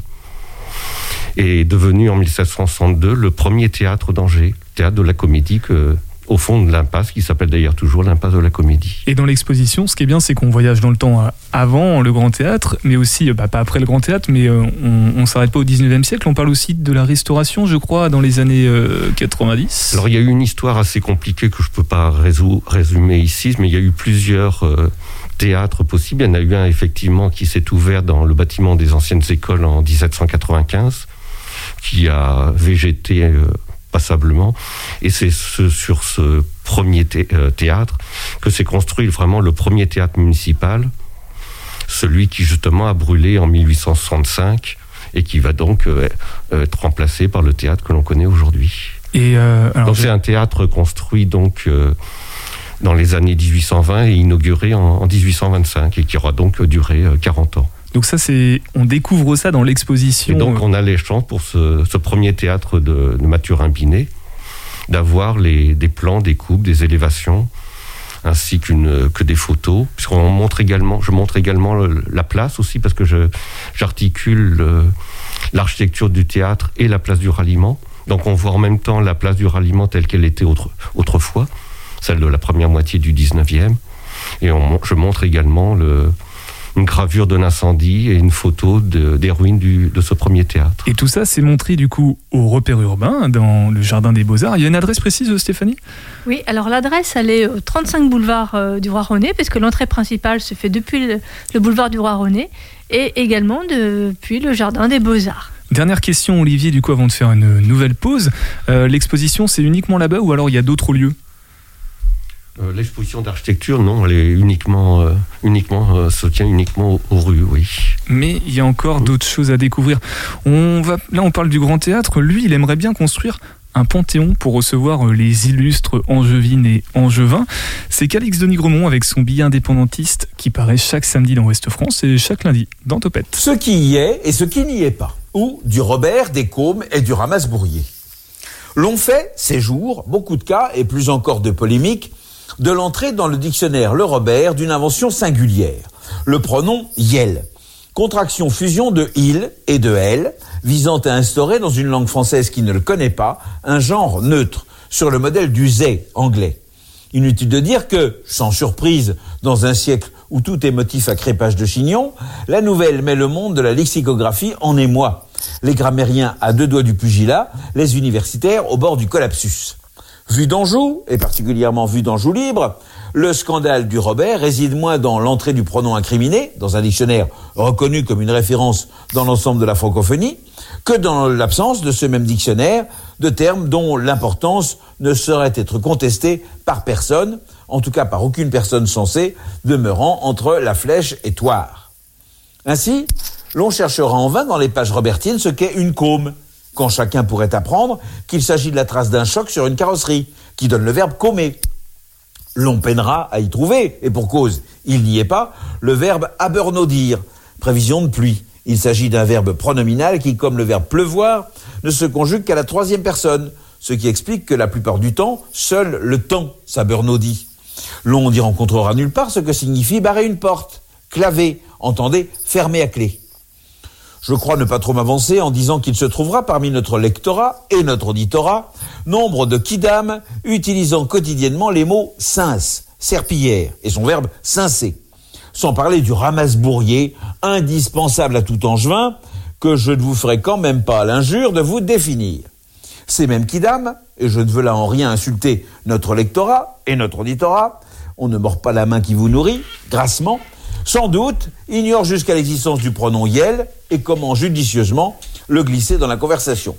est devenu en 1762 le premier théâtre d'Angers, théâtre de la comédie que, au fond de l'impasse, qui s'appelle d'ailleurs toujours l'impasse de la comédie. Et dans l'exposition, ce qui est bien, c'est qu'on voyage dans le temps euh, avant le Grand Théâtre, mais aussi, euh, bah, pas après le Grand Théâtre, mais euh, on ne s'arrête pas au 19e siècle, on parle aussi de la restauration, je crois, dans les années 90. Alors il y a eu une histoire assez compliquée que je ne peux pas résumer ici, mais il y a eu plusieurs... théâtres possibles. Il y en a eu un effectivement qui s'est ouvert dans le bâtiment des anciennes écoles en 1795 qui a végété euh, passablement. Et c'est sur ce premier euh, théâtre que s'est construit vraiment le premier théâtre municipal, celui qui justement a brûlé en 1865 et qui va donc euh, être remplacé par le théâtre que l'on connaît aujourd'hui. Et donc c'est un théâtre construit donc dans les années 1820 et inauguré en, 1825 et qui aura donc duré 40 ans. Donc ça, c'est, on découvre ça dans l'exposition. Et donc on a les chances pour ce, premier théâtre de, Mathurin Binet d'avoir les, des plans, des coupes, des élévations, ainsi qu'une que des photos. Puisqu'on montre également, je montre également la place aussi parce que je j'articule l'architecture du théâtre et la place du ralliement. Donc on voit en même temps la place du ralliement telle qu'elle était autrefois, celle de la première moitié du 19e. Et je montre également le, une gravure d'un incendie et une photo des ruines de ce premier théâtre. Et tout ça, c'est montré du coup au repère urbain, dans le Jardin des Beaux-Arts. Il y a une adresse précise, Stéphanie? Oui, alors l'adresse, elle est au 35 boulevard euh, du Roi-René, puisque l'entrée principale se fait depuis le, boulevard du Roi-René et également depuis le Jardin des Beaux-Arts. Dernière question, Olivier, du coup, avant de faire une nouvelle pause. Euh, l'exposition, c'est uniquement là-bas ou alors il y a d'autres lieux? Euh, l'exposition d'architecture, non, elle est uniquement, euh, uniquement euh, se tient uniquement aux, rues, oui. Mais il y a encore d'autres choses à découvrir. On va, là, on parle du Grand Théâtre. Lui, il aimerait bien construire un panthéon pour recevoir les illustres angevines et angevins. C'est Calix de Nigremont avec son billet indépendantiste qui paraît chaque samedi dans Ouest France et chaque lundi dans Topette. Ce qui y est et ce qui n'y est pas. Ou du Robert, des Cômes et du Ramasse-Bourrier. L'on fait, ces jours, beaucoup de cas et plus encore de polémiques de l'entrée dans le dictionnaire Le Robert d'une invention singulière, le pronom yel, contraction fusion de il et de elle, visant à instaurer dans une langue française qui ne le connaît pas un genre neutre, sur le modèle du zé anglais. Inutile de dire que, sans surprise, dans un siècle où tout est motif à crépage de chignon, la nouvelle met le monde de la lexicographie en émoi. Les grammairiens à deux doigts du pugilat, les universitaires au bord du collapsus. Vu d'Anjou, et particulièrement vu d'Anjou libre, le scandale du Robert réside moins dans l'entrée du pronom incriminé, dans un dictionnaire reconnu comme une référence dans l'ensemble de la francophonie, que dans l'absence de ce même dictionnaire de termes dont l'importance ne saurait être contestée par personne, en tout cas par aucune personne censée, demeurant entre la flèche et toire. Ainsi, l'on cherchera en vain dans les pages robertines ce qu'est une côme, quand chacun pourrait apprendre qu'il s'agit de la trace d'un choc sur une carrosserie, qui donne le verbe commer. L'on peinera à y trouver, et pour cause, il n'y est pas, le verbe abernaudir, prévision de pluie. Il s'agit d'un verbe pronominal qui, comme le verbe pleuvoir, ne se conjugue qu'à la troisième personne, ce qui explique que la plupart du temps, seul le temps s'abernaudit. L'on n'y rencontrera nulle part ce que signifie barrer une porte, claver, entendez, fermer à clé. Je crois ne pas trop m'avancer en disant qu'il se trouvera parmi notre lectorat et notre auditorat nombre de kidam utilisant quotidiennement les mots sens, serpillière et son verbe cincer. Sans parler du ramasse-bourrier, indispensable à tout angevin, que je ne vous ferai quand même pas l'injure de vous définir. Ces mêmes kidam, et je ne veux là en rien insulter notre lectorat et notre auditorat, on ne mord pas la main qui vous nourrit, grassement, sans doute, ignore jusqu'à l'existence du pronom yel et comment judicieusement le glisser dans la conversation.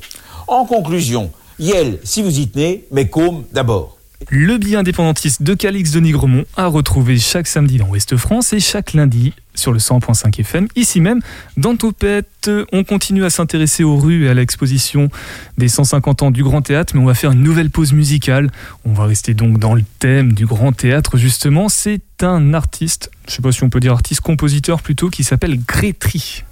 En conclusion, yel si vous y tenez, mais comme d'abord. Le billet indépendantiste de Calix de Nigremont à retrouver chaque samedi dans Ouest France et chaque lundi sur le 100.5 FM, ici même dans Topette. On continue à s'intéresser aux rues et à l'exposition des 150 ans du Grand Théâtre, mais on va faire une nouvelle pause musicale. On va rester donc dans le thème du Grand Théâtre, justement. C'est un artiste, je ne sais pas si on peut dire artiste-compositeur plutôt, qui s'appelle Grétry.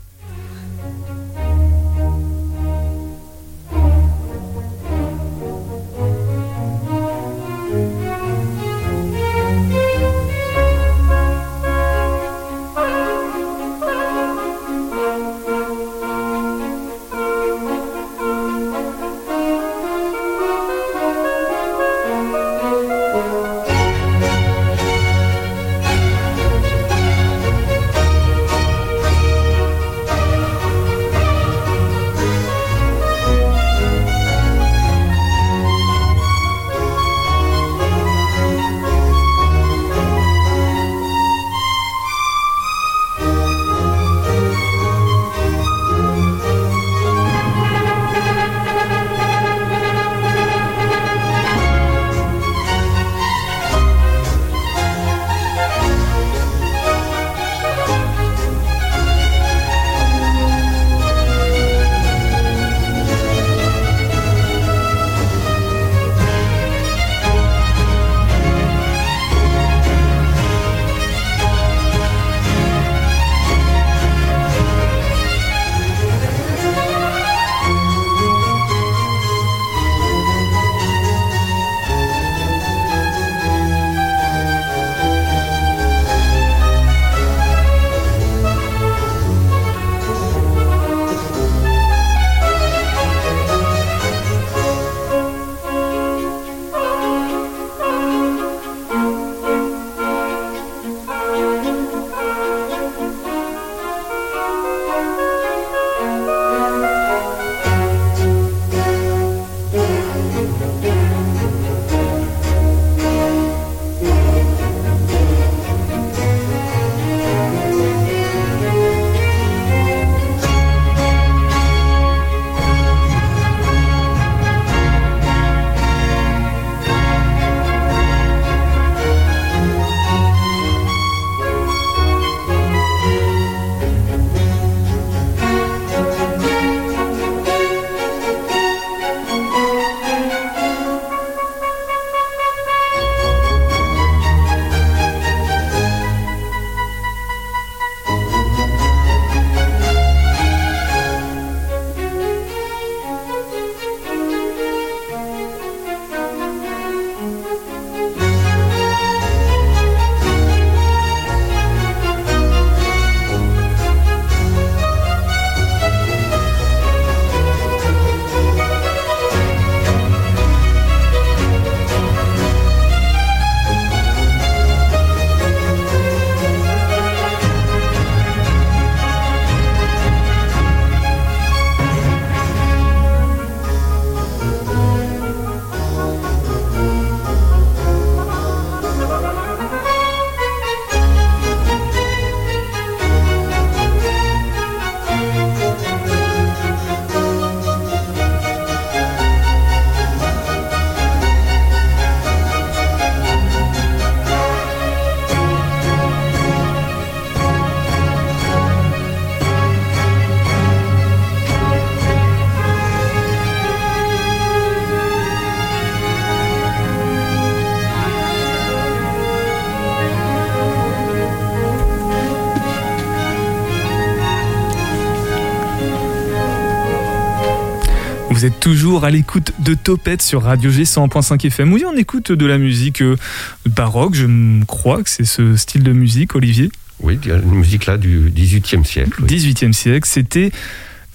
Toujours à l'écoute de Topette sur Radio G 100.5 FM. Oui, on écoute de la musique euh, baroque, je crois que c'est ce style de musique, Olivier. Oui, une musique là du 18e siècle. 18e siècle, c'était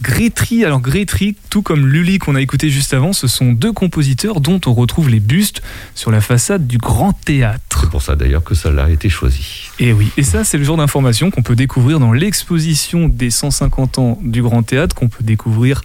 Grétry. Alors Grétry, tout comme Lully qu'on a écouté juste avant, ce sont deux compositeurs dont on retrouve les bustes sur la façade du Grand Théâtre. C'est pour ça d'ailleurs que cela a été choisi. Et oui, et ça c'est le genre d'information qu'on peut découvrir dans l'exposition des 150 ans du Grand Théâtre, qu'on peut découvrir,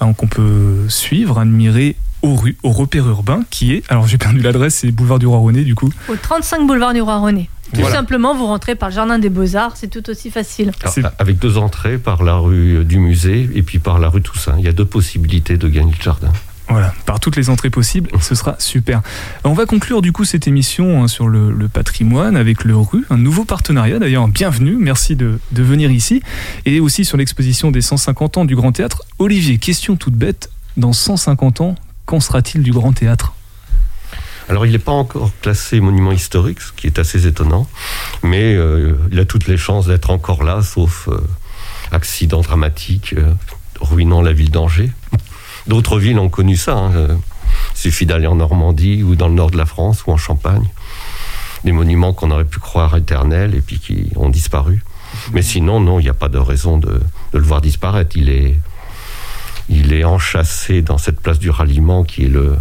hein, qu'on peut suivre, admirer au, rue, au repère urbain qui est, alors j'ai perdu l'adresse, c'est boulevard du Roi René du coup. Au 35 boulevard du Roi René. Tout simplement, vous rentrez par le jardin des Beaux-Arts, c'est tout aussi facile. avec deux entrées par la rue du musée et puis par la rue Toussaint. Il y a deux possibilités de gagner le jardin. Voilà, par toutes les entrées possibles, ce sera super. On va conclure du coup cette émission hein, sur le, patrimoine avec le RU, un nouveau partenariat d'ailleurs, bienvenue, merci de, venir ici, et aussi sur l'exposition des 150 ans du Grand Théâtre. Olivier, question toute bête, dans 150 ans, qu'en sera-t-il du Grand Théâtre? Alors, il n'est pas encore classé monument historique, ce qui est assez étonnant, mais euh, il a toutes les chances d'être encore là, sauf euh, accident dramatique euh, ruinant la ville d'Angers. D'autres villes ont connu ça. Hein, il suffit d'aller en Normandie ou dans le nord de la France ou en Champagne. Des monuments qu'on aurait pu croire éternels et puis qui ont disparu. Mais sinon, non, il n'y a pas de raison de, de, le voir disparaître. Il est, il est enchâssé dans cette place du ralliement qui est le,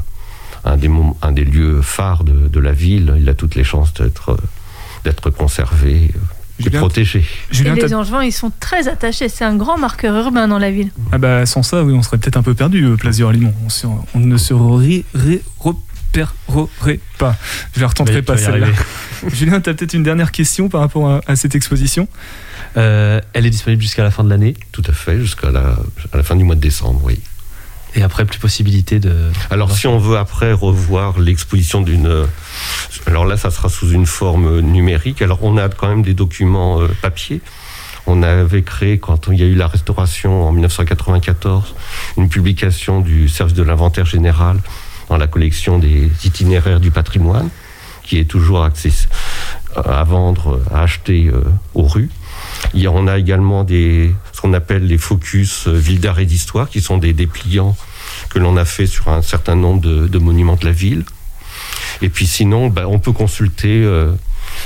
un des, un des lieux phares de, la ville. Il a toutes les chances d'être d'être conservé et protégé. et les Angevins, ils sont très attachés. C'est un grand marqueur urbain dans la ville. Ah bah sans ça, oui, on serait peut-être un peu perdu, euh, Place du Ralliement. On, ne se repérerait pas. Je la retenterai pas celle-là. Julien, tu as peut-être une dernière question par rapport à, cette exposition? Euh, Elle est disponible jusqu'à la fin de l'année Tout à fait, jusqu'à la, à la fin du mois de décembre, oui. Et après, plus possibilité de. Alors, si on veut après revoir l'exposition d'une. Alors là, ça sera sous une forme numérique. Alors, on a quand même des documents euh, papier. On avait créé, quand il y a eu la restauration en 1994, une publication du service de l'inventaire général dans la collection des itinéraires du patrimoine, qui est toujours accessible à vendre, à acheter euh, aux rues. Il on a également des, qu'on appelle les focus euh, ville d'art et d'histoire, qui sont des dépliants que l'on a fait sur un certain nombre de, monuments de la ville. Et puis sinon, ben, on peut consulter euh,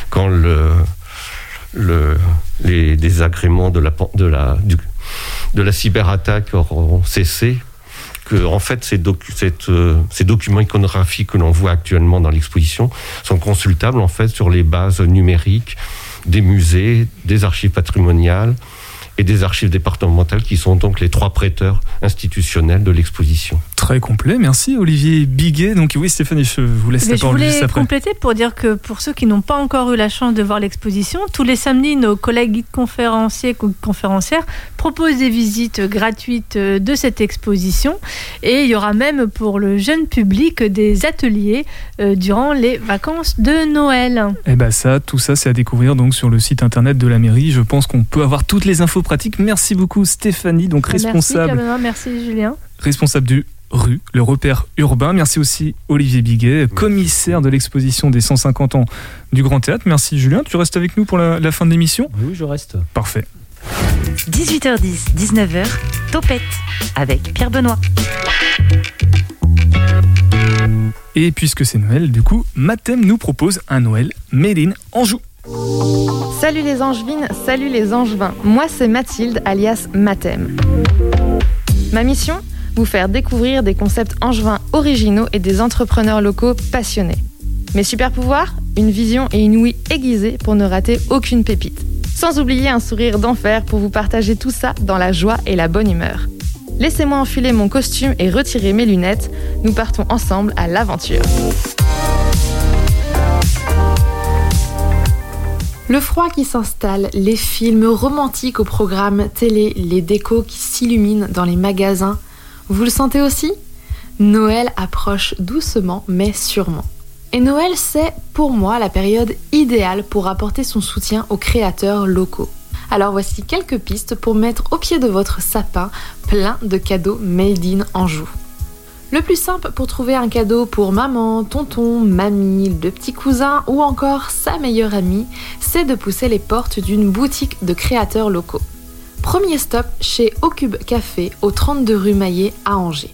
quand le, le, les désagréments de la, de la, de la cyberattaque auront cessé, que en fait ces, euh, ces documents iconographiques que l'on voit actuellement dans l'exposition sont consultables en fait sur les bases numériques des musées, des archives patrimoniales et des archives départementales qui sont donc les trois prêteurs institutionnels de l'exposition. Très complet, merci Olivier Biguet. Donc oui Stéphanie, je vous laisse la parole juste après. Je voulais compléter pour dire que pour ceux qui n'ont pas encore eu la chance de voir l'exposition, tous les samedis, nos collègues guides conférenciers ou conférencières proposent des visites gratuites euh, de cette exposition et il y aura même pour le jeune public des ateliers euh, durant les vacances de Noël. Et eh bien ça, tout ça c'est à découvrir donc sur le site internet de la mairie. Je pense qu'on peut avoir toutes les infos pratique. Merci beaucoup Stéphanie, donc responsable. Merci, merci Julien. Responsable du rue, le repère urbain. Merci aussi Olivier Biguet, commissaire de l'exposition des 150 ans du Grand Théâtre. Merci Julien, tu restes avec nous pour la, fin de l'émission? Oui, je reste. Parfait. 18h10, 19h, Topette avec Pierre Benoît. Et puisque c'est Noël, du coup, Mathem nous propose un Noël made in Anjou. Salut les angevines, salut les angevins. Moi c'est Mathilde alias Mathem. Ma mission? Vous faire découvrir des concepts angevins originaux et des entrepreneurs locaux passionnés. Mes super pouvoirs Une vision et une ouïe aiguisée pour ne rater aucune pépite. Sans oublier un sourire d'enfer pour vous partager tout ça dans la joie et la bonne humeur. Laissez-moi enfiler mon costume et retirer mes lunettes. Nous partons ensemble à l'aventure. Le froid qui s'installe, les films romantiques au programme télé, les décos qui s'illuminent dans les magasins, vous le sentez aussi? Noël approche doucement mais sûrement. Et Noël, c'est pour moi la période idéale pour apporter son soutien aux créateurs locaux. Alors voici quelques pistes pour mettre au pied de votre sapin plein de cadeaux made in Anjou. Le plus simple pour trouver un cadeau pour maman, tonton, mamie, le petit cousin ou encore sa meilleure amie, c'est de pousser les portes d'une boutique de créateurs locaux. Premier stop chez Ocube Café au 32 rue Maillet à Angers.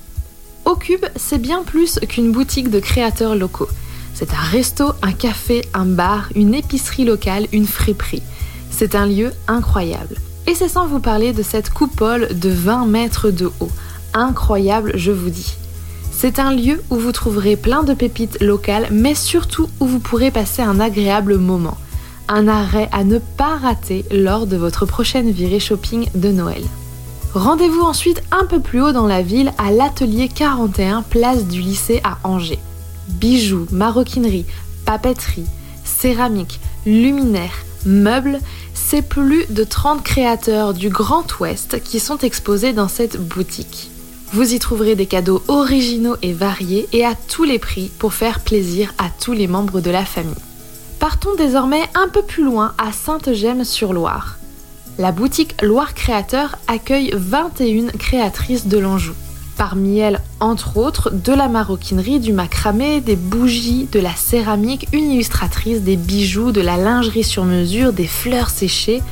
Au Cube, c'est bien plus qu'une boutique de créateurs locaux. C'est un resto, un café, un bar, une épicerie locale, une friperie. C'est un lieu incroyable. Et c'est sans vous parler de cette coupole de 20 mètres de haut. Incroyable, je vous dis. C'est un lieu où vous trouverez plein de pépites locales, mais surtout où vous pourrez passer un agréable moment. Un arrêt à ne pas rater lors de votre prochaine virée shopping de Noël. Rendez-vous ensuite un peu plus haut dans la ville à l'atelier 41 place du lycée à Angers. Bijoux, maroquinerie, papeterie, céramique, luminaires, meubles, c'est plus de 30 créateurs du Grand Ouest qui sont exposés dans cette boutique. Vous y trouverez des cadeaux originaux et variés et à tous les prix pour faire plaisir à tous les membres de la famille. Partons désormais un peu plus loin à Sainte-Gemme-sur-Loire. La boutique Loire Créateur accueille 21 créatrices de l'Anjou. Parmi elles, entre autres, de la maroquinerie, du macramé, des bougies, de la céramique, une illustratrice, des bijoux, de la lingerie sur mesure, des fleurs séchées.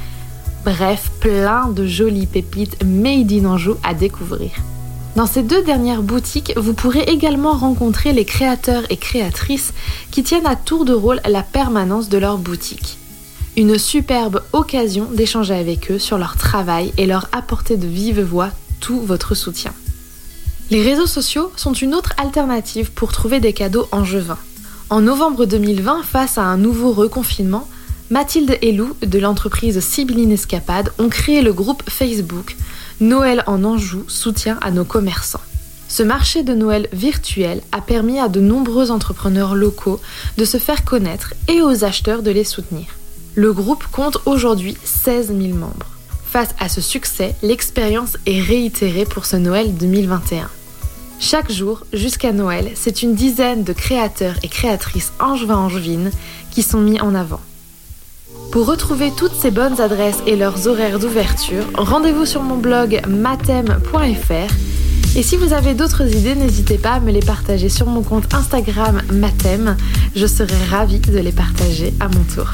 Bref, plein de jolies pépites made in Anjou à découvrir. Dans ces deux dernières boutiques, vous pourrez également rencontrer les créateurs et créatrices qui tiennent à tour de rôle la permanence de leur boutique. Une superbe occasion d'échanger avec eux sur leur travail et leur apporter de vive voix tout votre soutien. Les réseaux sociaux sont une autre alternative pour trouver des cadeaux angevins. En novembre 2020, face à un nouveau reconfinement, Mathilde et Lou de l'entreprise Sibylline Escapade ont créé le groupe Facebook Noël en Anjou soutien à nos commerçants. Ce marché de Noël virtuel a permis à de nombreux entrepreneurs locaux de se faire connaître et aux acheteurs de les soutenir. Le groupe compte aujourd'hui 16 000 membres. Face à ce succès, l'expérience est réitérée pour ce Noël 2021. Chaque jour, jusqu'à Noël, c'est une dizaine de créateurs et créatrices angevins-angevines qui sont mis en avant. Pour retrouver toutes ces bonnes adresses et leurs horaires d'ouverture, rendez-vous sur mon blog matem.fr. Et si vous avez d'autres idées, n'hésitez pas à me les partager sur mon compte Instagram matem. Je serai ravie de les partager à mon tour.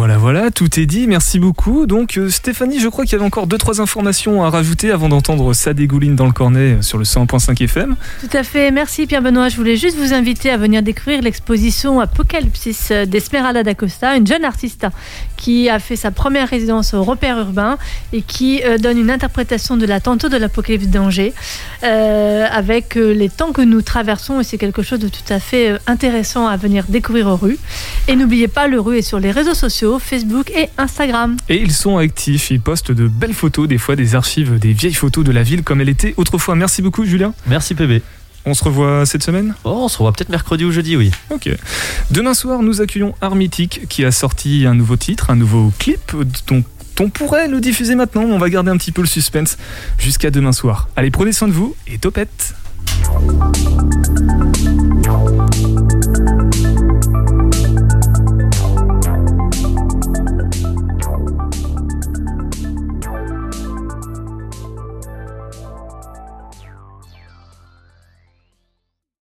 Voilà, voilà, tout est dit. Merci beaucoup. Donc, euh, Stéphanie, je crois qu'il y avait encore deux, trois informations à rajouter avant d'entendre ça dégouline dans le cornet euh, sur le 100.5 FM. Tout à fait. Merci Pierre-Benoît. Je voulais juste vous inviter à venir découvrir l'exposition Apocalypsis d'Esmeralda d'Acosta, une jeune artiste qui a fait sa première résidence au repère urbain et qui euh, donne une interprétation de la tantôt de l'Apocalypse d'Angers avec les temps que nous traversons et c'est quelque chose de tout à fait intéressant à venir découvrir aux rues. Et n'oubliez pas, le rue est sur les réseaux sociaux Facebook et Instagram. Et ils sont actifs, ils postent de belles photos, des fois des archives, des vieilles photos de la ville comme elle était autrefois. Merci beaucoup Julien. Merci PB. On se revoit cette semaine? Oh, On se revoit peut-être mercredi ou jeudi, oui. Ok. Demain soir, nous accueillons Armitic qui a sorti un nouveau titre, un nouveau clip dont on pourrait le diffuser maintenant. On va garder un petit peu le suspense jusqu'à demain soir. Allez, prenez soin de vous et topette